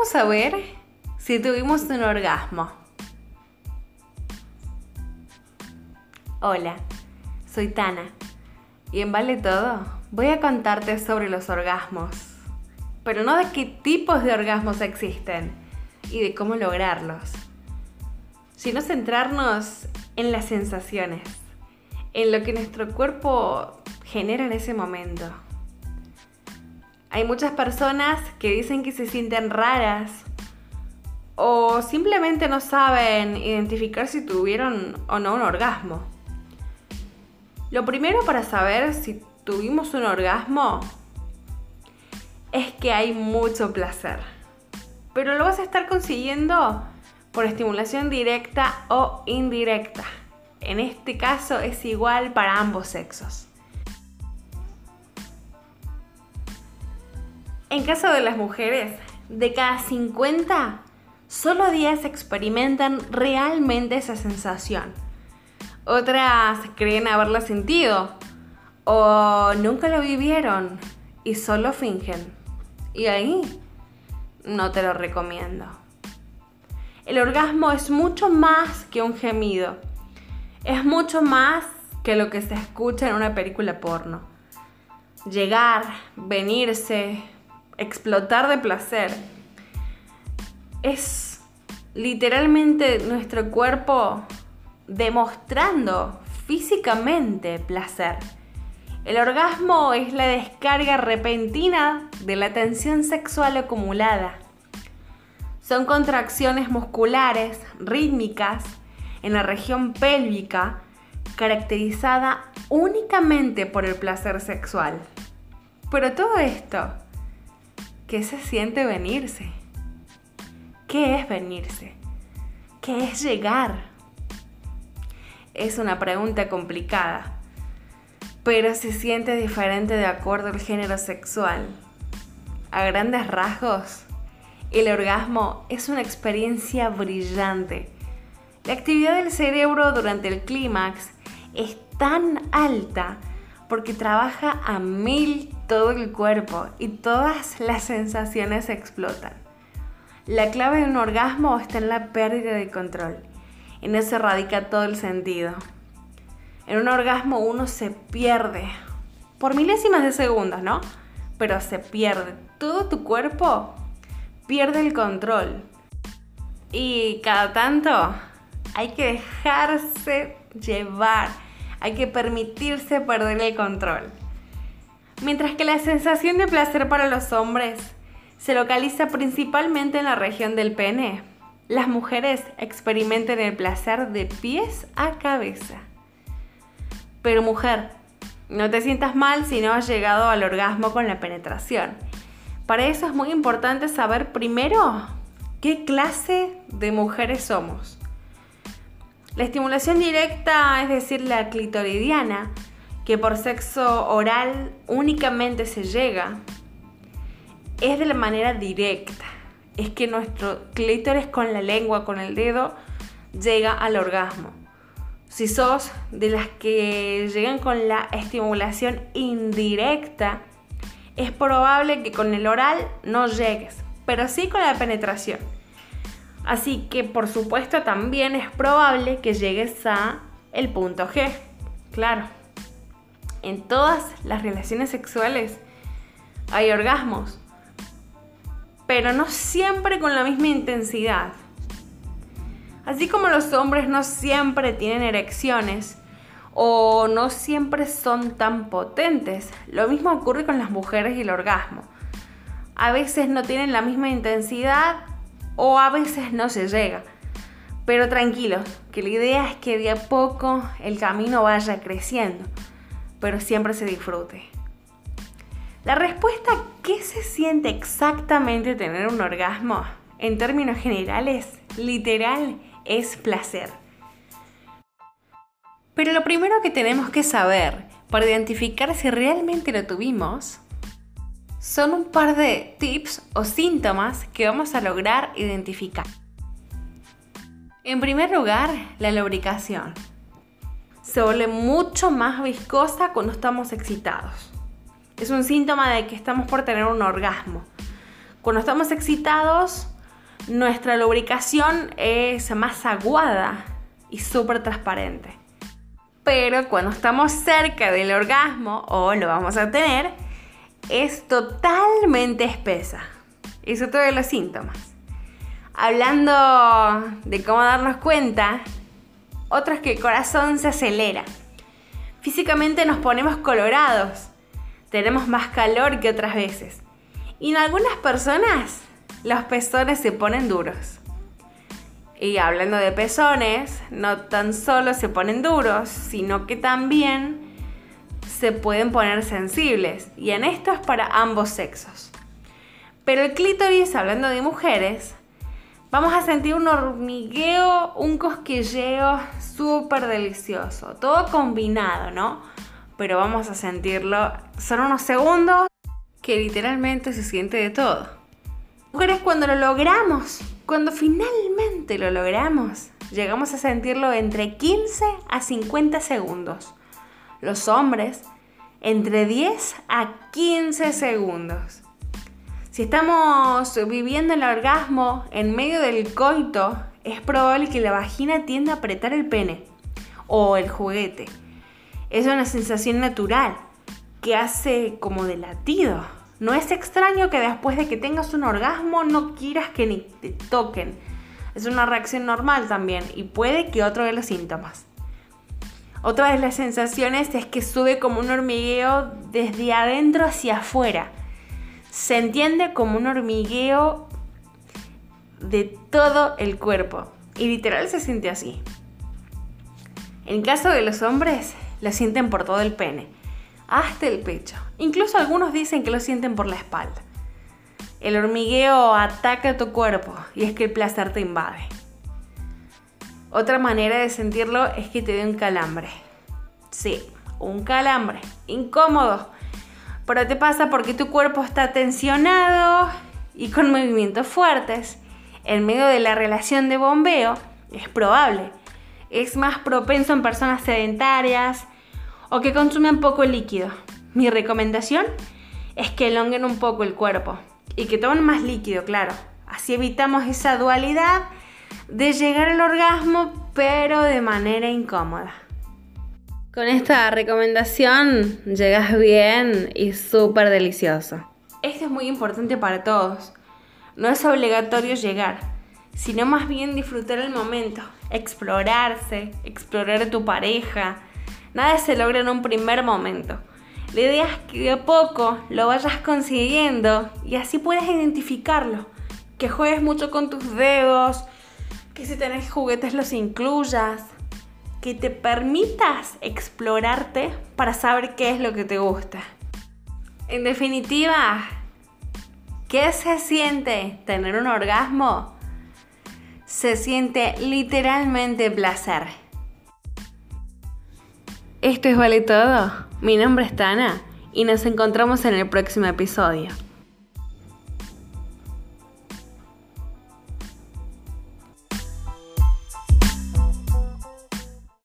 ¿Cómo saber si tuvimos un orgasmo? Hola, soy Tana y en Vale Todo voy a contarte sobre los orgasmos, pero no de qué tipos de orgasmos existen y de cómo lograrlos, sino centrarnos en las sensaciones, en lo que nuestro cuerpo genera en ese momento. Hay muchas personas que dicen que se sienten raras o simplemente no saben identificar si tuvieron o no un orgasmo. Lo primero para saber si tuvimos un orgasmo es que hay mucho placer. Pero lo vas a estar consiguiendo por estimulación directa o indirecta. En este caso es igual para ambos sexos. En caso de las mujeres, de cada 50, solo 10 experimentan realmente esa sensación otras creen haberla sentido o nunca lo vivieron y solo fingen. Y ahí no te lo recomiendo. El orgasmo es mucho más que un gemido. Es mucho más que lo que se escucha en una película porno. Llegar, venirse, explotar de placer. Es literalmente nuestro cuerpo demostrando físicamente placer. El orgasmo es la descarga repentina de la tensión sexual acumulada. Son contracciones musculares rítmicas en la región pélvica caracterizada únicamente por el placer sexual. Pero todo esto, ¿qué se siente venirse? ¿Qué es venirse? ¿Qué es llegar? es una pregunta complicada, pero se siente diferente de acuerdo al género sexual. A grandes rasgos, el orgasmo es una experiencia brillante. La actividad del cerebro durante el clímax es tan alta porque trabaja a mil todo el cuerpo y todas las sensaciones explotan. La clave de un orgasmo está en la pérdida de control en eso radica todo el sentido. En un orgasmo uno se pierde por milésimas de segundos, ¿no? Pero se pierde. Todo tu cuerpo pierde el control. Y cada tanto hay que dejarse llevar. Hay que permitirse perder el control. Mientras que la sensación de placer para los hombres se localiza principalmente en la región del pene, las mujeres experimenten el placer de pies a cabeza. Pero mujer, no te sientas mal si no has llegado al orgasmo con la penetración. Para eso es muy importante saber primero qué clase de mujeres somos. La estimulación directa, es decir, la clitoridiana, que por sexo oral únicamente se llega, es de la manera directa es que nuestro clítoris con la lengua, con el dedo, llega al orgasmo. Si sos de las que llegan con la estimulación indirecta, es probable que con el oral no llegues, pero sí con la penetración. Así que por supuesto también es probable que llegues a el punto G. Claro, en todas las relaciones sexuales hay orgasmos, pero no siempre con la misma intensidad. Así como los hombres no siempre tienen erecciones o no siempre son tan potentes, lo mismo ocurre con las mujeres y el orgasmo. A veces no tienen la misma intensidad o a veces no se llega. Pero tranquilos, que la idea es que de a poco el camino vaya creciendo, pero siempre se disfrute. La respuesta ¿qué se siente exactamente tener un orgasmo? En términos generales, literal, es placer. Pero lo primero que tenemos que saber para identificar si realmente lo tuvimos son un par de tips o síntomas que vamos a lograr identificar. En primer lugar, la lubricación. Se vuelve mucho más viscosa cuando estamos excitados. Es un síntoma de que estamos por tener un orgasmo. Cuando estamos excitados, nuestra lubricación es más aguada y súper transparente. Pero cuando estamos cerca del orgasmo, o lo vamos a tener, es totalmente espesa. Es todos los síntomas. Hablando de cómo darnos cuenta, otro es que el corazón se acelera. Físicamente nos ponemos colorados, tenemos más calor que otras veces. Y en algunas personas los pezones se ponen duros. Y hablando de pezones, no tan solo se ponen duros, sino que también se pueden poner sensibles. Y en esto es para ambos sexos. Pero el clítoris, hablando de mujeres, vamos a sentir un hormigueo, un cosquilleo súper delicioso. Todo combinado, ¿no? Pero vamos a sentirlo. Son unos segundos que literalmente se siente de todo. Mujeres, cuando lo logramos, cuando finalmente lo logramos, llegamos a sentirlo entre 15 a 50 segundos. Los hombres, entre 10 a 15 segundos. Si estamos viviendo el orgasmo en medio del coito, es probable que la vagina tienda a apretar el pene o el juguete. Es una sensación natural que hace como de latido. No es extraño que después de que tengas un orgasmo no quieras que ni te toquen. Es una reacción normal también y puede que otro de los síntomas. Otra de las sensaciones es que sube como un hormigueo desde adentro hacia afuera se entiende como un hormigueo de todo el cuerpo. Y literal se siente así. En caso de los hombres, lo sienten por todo el pene, hasta el pecho. Incluso algunos dicen que lo sienten por la espalda. El hormigueo ataca tu cuerpo y es que el placer te invade. Otra manera de sentirlo es que te dé un calambre. Sí, un calambre. Incómodo pero te pasa porque tu cuerpo está tensionado y con movimientos fuertes. En medio de la relación de bombeo, es probable. Es más propenso en personas sedentarias o que consumen poco líquido. Mi recomendación es que elonguen un poco el cuerpo y que tomen más líquido, claro. Así evitamos esa dualidad de llegar al orgasmo pero de manera incómoda. Con esta recomendación llegas bien y súper delicioso. Esto es muy importante para todos. No es obligatorio llegar, sino más bien disfrutar el momento, explorarse, explorar tu pareja. Nada se logra en un primer momento. La idea es que de poco lo vayas consiguiendo y así puedes identificarlo. Que juegues mucho con tus dedos, que si tenés juguetes los incluyas, que te permitas explorarte para saber qué es lo que te gusta. En definitiva, ¿qué se siente tener un orgasmo? Se siente literalmente placer. Esto es Vale Todo. Mi nombre es Tana y nos encontramos en el próximo episodio.